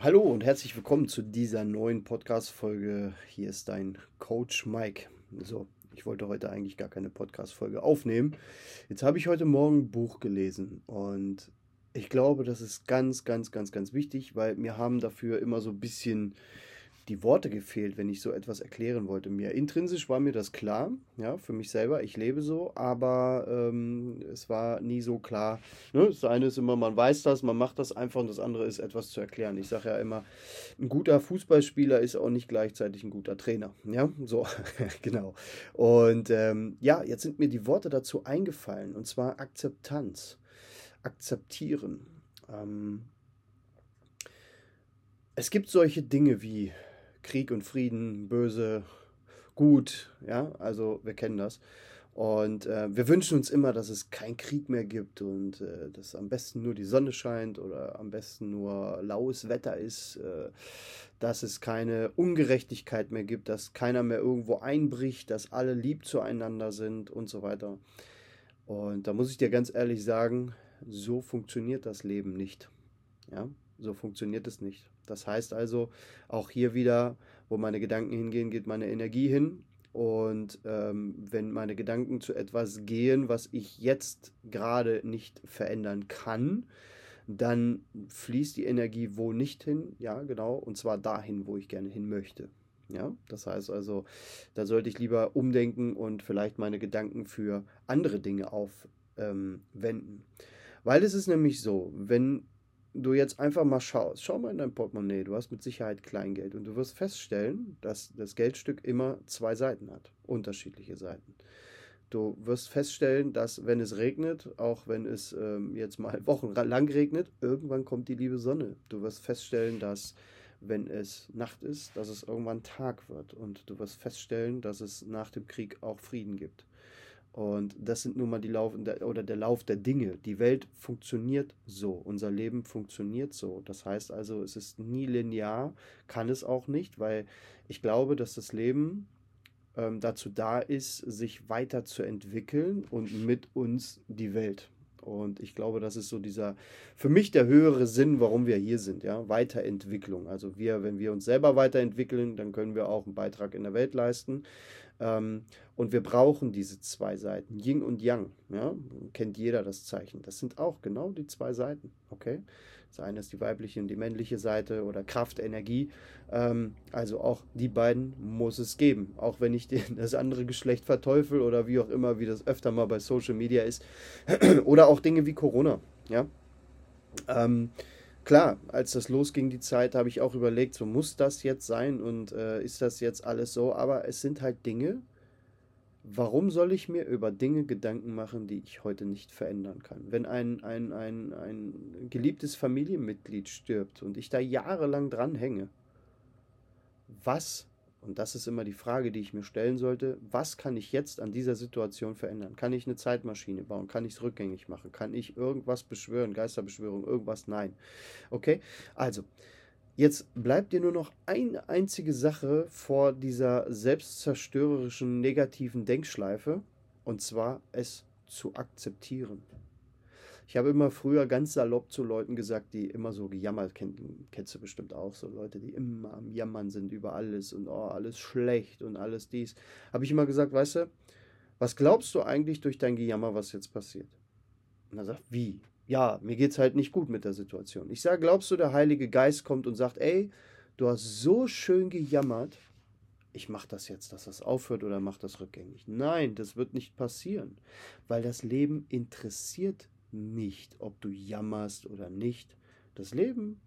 Hallo und herzlich willkommen zu dieser neuen Podcast-Folge. Hier ist dein Coach Mike. So, ich wollte heute eigentlich gar keine Podcast-Folge aufnehmen. Jetzt habe ich heute Morgen ein Buch gelesen und ich glaube, das ist ganz, ganz, ganz, ganz wichtig, weil mir haben dafür immer so ein bisschen die Worte gefehlt, wenn ich so etwas erklären wollte. Mir intrinsisch war mir das klar, ja, für mich selber, ich lebe so, aber ähm, es war nie so klar. Ne? Das eine ist immer, man weiß das, man macht das einfach und das andere ist etwas zu erklären. Ich sage ja immer, ein guter Fußballspieler ist auch nicht gleichzeitig ein guter Trainer. Ja, so, genau. Und ähm, ja, jetzt sind mir die Worte dazu eingefallen und zwar Akzeptanz, akzeptieren. Ähm, es gibt solche Dinge wie Krieg und Frieden, böse, gut, ja, also wir kennen das. Und äh, wir wünschen uns immer, dass es keinen Krieg mehr gibt und äh, dass am besten nur die Sonne scheint oder am besten nur laues Wetter ist, äh, dass es keine Ungerechtigkeit mehr gibt, dass keiner mehr irgendwo einbricht, dass alle lieb zueinander sind und so weiter. Und da muss ich dir ganz ehrlich sagen, so funktioniert das Leben nicht. Ja, so funktioniert es nicht. Das heißt also, auch hier wieder, wo meine Gedanken hingehen, geht meine Energie hin. Und ähm, wenn meine Gedanken zu etwas gehen, was ich jetzt gerade nicht verändern kann, dann fließt die Energie wo nicht hin, ja, genau, und zwar dahin, wo ich gerne hin möchte. Ja, das heißt also, da sollte ich lieber umdenken und vielleicht meine Gedanken für andere Dinge aufwenden. Ähm, Weil es ist nämlich so, wenn du jetzt einfach mal schaust, schau mal in dein Portemonnaie, du hast mit Sicherheit Kleingeld und du wirst feststellen, dass das Geldstück immer zwei Seiten hat, unterschiedliche Seiten. Du wirst feststellen, dass wenn es regnet, auch wenn es ähm, jetzt mal wochenlang regnet, irgendwann kommt die liebe Sonne. Du wirst feststellen, dass wenn es Nacht ist, dass es irgendwann Tag wird. Und du wirst feststellen, dass es nach dem Krieg auch Frieden gibt. Und das sind nun mal die Lauf oder der Lauf der Dinge. Die Welt funktioniert so, unser Leben funktioniert so. Das heißt also, es ist nie linear, kann es auch nicht, weil ich glaube, dass das Leben ähm, dazu da ist, sich weiterzuentwickeln und mit uns die Welt. Und ich glaube, das ist so dieser, für mich der höhere Sinn, warum wir hier sind, ja, Weiterentwicklung. Also wir, wenn wir uns selber weiterentwickeln, dann können wir auch einen Beitrag in der Welt leisten. Ähm, und wir brauchen diese zwei Seiten, Yin und Yang. Ja? Kennt jeder das Zeichen. Das sind auch genau die zwei Seiten. Okay? Das eine ist die weibliche und die männliche Seite oder Kraft, Energie. Ähm, also auch die beiden muss es geben. Auch wenn ich das andere Geschlecht verteufel oder wie auch immer, wie das öfter mal bei Social Media ist. oder auch Dinge wie Corona. Ja? Ähm, klar, als das losging, die Zeit, habe ich auch überlegt, so muss das jetzt sein und äh, ist das jetzt alles so? Aber es sind halt Dinge. Warum soll ich mir über Dinge Gedanken machen, die ich heute nicht verändern kann? Wenn ein, ein, ein, ein geliebtes Familienmitglied stirbt und ich da jahrelang dran hänge, was und das ist immer die Frage, die ich mir stellen sollte, was kann ich jetzt an dieser Situation verändern? Kann ich eine Zeitmaschine bauen? Kann ich es rückgängig machen? Kann ich irgendwas beschwören? Geisterbeschwörung, irgendwas? Nein. Okay, also. Jetzt bleibt dir nur noch eine einzige Sache vor dieser selbstzerstörerischen negativen Denkschleife, und zwar es zu akzeptieren. Ich habe immer früher ganz salopp zu Leuten gesagt, die immer so gejammert, kenn, kennst du bestimmt auch, so Leute, die immer am Jammern sind über alles und oh, alles schlecht und alles dies. Habe ich immer gesagt, weißt du, was glaubst du eigentlich durch dein Gejammer, was jetzt passiert? Und er sagt, wie? Ja, mir geht es halt nicht gut mit der Situation. Ich sage, glaubst du, der Heilige Geist kommt und sagt, ey, du hast so schön gejammert, ich mache das jetzt, dass das aufhört oder mache das rückgängig. Nein, das wird nicht passieren, weil das Leben interessiert nicht, ob du jammerst oder nicht. Das Leben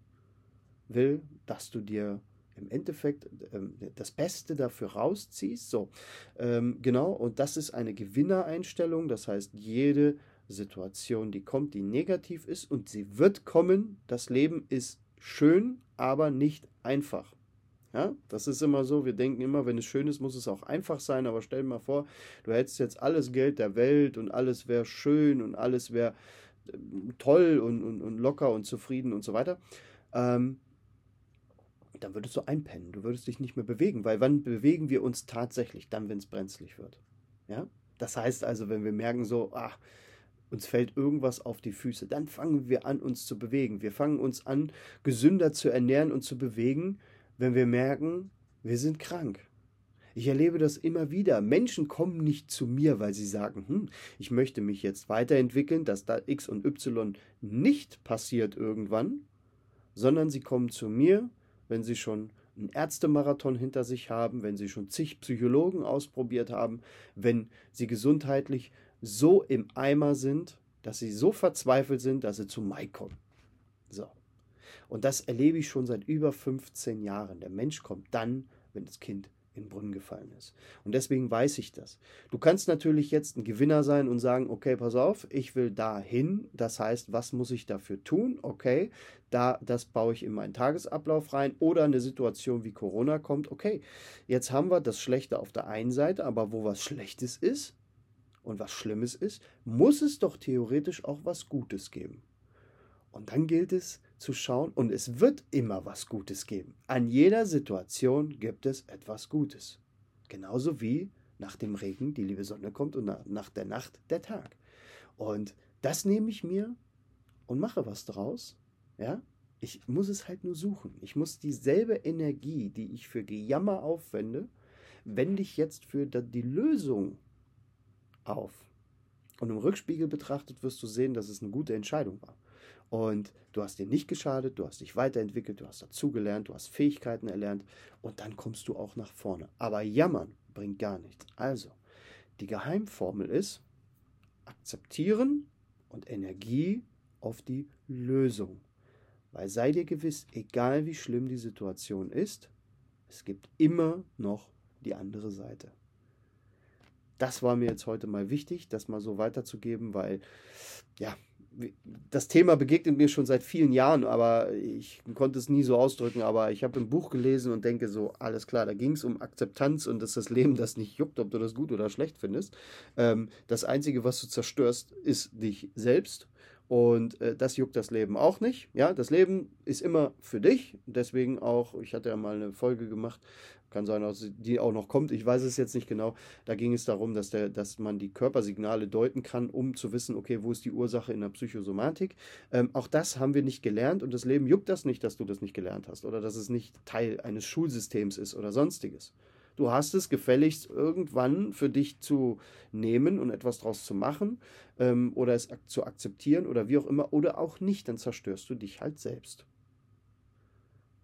will, dass du dir im Endeffekt ähm, das Beste dafür rausziehst. So, ähm, genau, und das ist eine Gewinnereinstellung. Das heißt, jede Situation, die kommt, die negativ ist, und sie wird kommen. Das Leben ist schön, aber nicht einfach. Ja, das ist immer so. Wir denken immer, wenn es schön ist, muss es auch einfach sein. Aber stell dir mal vor, du hättest jetzt alles Geld der Welt und alles wäre schön und alles wäre toll und, und, und locker und zufrieden und so weiter. Ähm, dann würdest du einpennen. Du würdest dich nicht mehr bewegen, weil wann bewegen wir uns tatsächlich? Dann, wenn es brenzlig wird. Ja? Das heißt also, wenn wir merken so, ach, uns fällt irgendwas auf die Füße. Dann fangen wir an, uns zu bewegen. Wir fangen uns an, gesünder zu ernähren und zu bewegen, wenn wir merken, wir sind krank. Ich erlebe das immer wieder. Menschen kommen nicht zu mir, weil sie sagen, hm, ich möchte mich jetzt weiterentwickeln, dass da X und Y nicht passiert irgendwann, sondern sie kommen zu mir, wenn sie schon einen Ärztemarathon hinter sich haben, wenn sie schon zig Psychologen ausprobiert haben, wenn sie gesundheitlich so im Eimer sind, dass sie so verzweifelt sind, dass sie zu Mai kommen. So. Und das erlebe ich schon seit über 15 Jahren. Der Mensch kommt dann, wenn das Kind in den Brunnen gefallen ist. Und deswegen weiß ich das. Du kannst natürlich jetzt ein Gewinner sein und sagen, okay, pass auf, ich will dahin. Das heißt, was muss ich dafür tun? Okay, da, das baue ich in meinen Tagesablauf rein. Oder eine Situation wie Corona kommt. Okay, jetzt haben wir das Schlechte auf der einen Seite, aber wo was Schlechtes ist, und was Schlimmes ist, muss es doch theoretisch auch was Gutes geben. Und dann gilt es zu schauen, und es wird immer was Gutes geben. An jeder Situation gibt es etwas Gutes. Genauso wie nach dem Regen die liebe Sonne kommt und nach der Nacht der Tag. Und das nehme ich mir und mache was draus. Ja? Ich muss es halt nur suchen. Ich muss dieselbe Energie, die ich für Gejammer aufwende, wende ich jetzt für die Lösung auf. Und im Rückspiegel betrachtet wirst du sehen, dass es eine gute Entscheidung war. Und du hast dir nicht geschadet, du hast dich weiterentwickelt, du hast dazugelernt, du hast Fähigkeiten erlernt und dann kommst du auch nach vorne. Aber jammern bringt gar nichts. Also, die Geheimformel ist akzeptieren und Energie auf die Lösung. Weil sei dir gewiss, egal wie schlimm die Situation ist, es gibt immer noch die andere Seite das war mir jetzt heute mal wichtig, das mal so weiterzugeben, weil ja, das Thema begegnet mir schon seit vielen Jahren, aber ich konnte es nie so ausdrücken. Aber ich habe ein Buch gelesen und denke so, alles klar, da ging es um Akzeptanz und dass das Leben das nicht juckt, ob du das gut oder schlecht findest. Ähm, das Einzige, was du zerstörst, ist dich selbst. Und äh, das juckt das Leben auch nicht. Ja, das Leben ist immer für dich. Deswegen auch, ich hatte ja mal eine Folge gemacht, kann sein, dass die auch noch kommt. Ich weiß es jetzt nicht genau. Da ging es darum, dass, der, dass man die Körpersignale deuten kann, um zu wissen, okay, wo ist die Ursache in der Psychosomatik. Ähm, auch das haben wir nicht gelernt und das Leben juckt das nicht, dass du das nicht gelernt hast oder dass es nicht Teil eines Schulsystems ist oder sonstiges. Du hast es gefälligst irgendwann für dich zu nehmen und etwas daraus zu machen ähm, oder es ak zu akzeptieren oder wie auch immer oder auch nicht, dann zerstörst du dich halt selbst.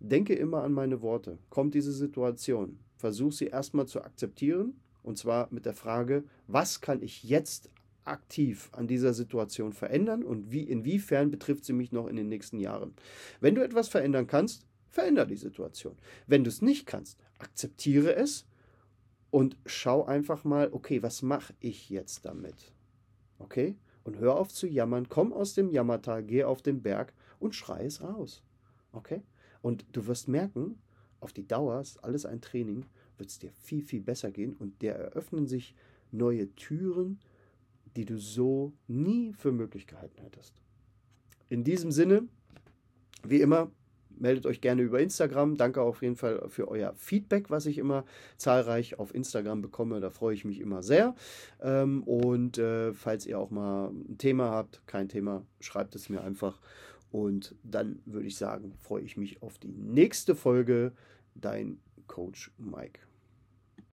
Denke immer an meine Worte. Kommt diese Situation, versuch sie erstmal zu akzeptieren und zwar mit der Frage, was kann ich jetzt aktiv an dieser Situation verändern und wie inwiefern betrifft sie mich noch in den nächsten Jahren. Wenn du etwas verändern kannst, veränder die Situation. Wenn du es nicht kannst, akzeptiere es und schau einfach mal, okay, was mache ich jetzt damit? Okay? Und hör auf zu jammern, komm aus dem Jammertal, geh auf den Berg und schrei es raus. Okay? Und du wirst merken, auf die Dauer ist alles ein Training, wird es dir viel, viel besser gehen und dir eröffnen sich neue Türen, die du so nie für möglich gehalten hättest. In diesem Sinne, wie immer, meldet euch gerne über Instagram. Danke auf jeden Fall für euer Feedback, was ich immer zahlreich auf Instagram bekomme. Da freue ich mich immer sehr. Ähm, und äh, falls ihr auch mal ein Thema habt, kein Thema, schreibt es mir einfach. Und dann würde ich sagen, freue ich mich auf die nächste Folge. Dein Coach Mike.